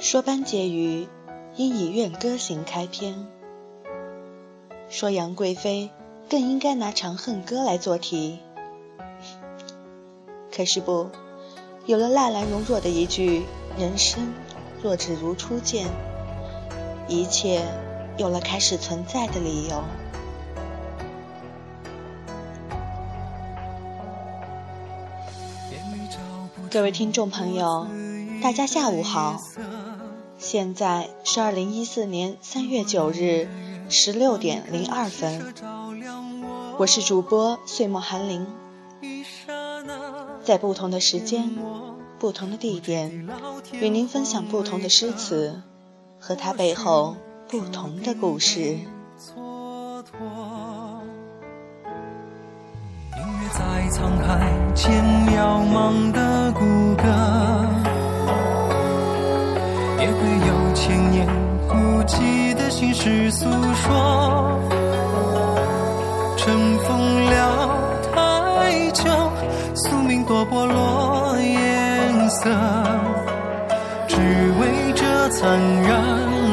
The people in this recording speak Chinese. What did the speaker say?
说班婕妤应以怨歌行开篇，说杨贵妃更应该拿《长恨歌》来做题。可是不，有了纳兰容若的一句“人生若只如初见”，一切有了开始存在的理由。各位听众朋友，大家下午好。现在是二零一四年三月九日十六点零二分，我是主播岁末寒林，在不同的时间、不同的地点，与您分享不同的诗词和它背后不同的故事。音乐在沧海间渺茫的骨骼。千年孤寂的心事诉说，尘封了太久，宿命多剥落颜色，只为这残忍。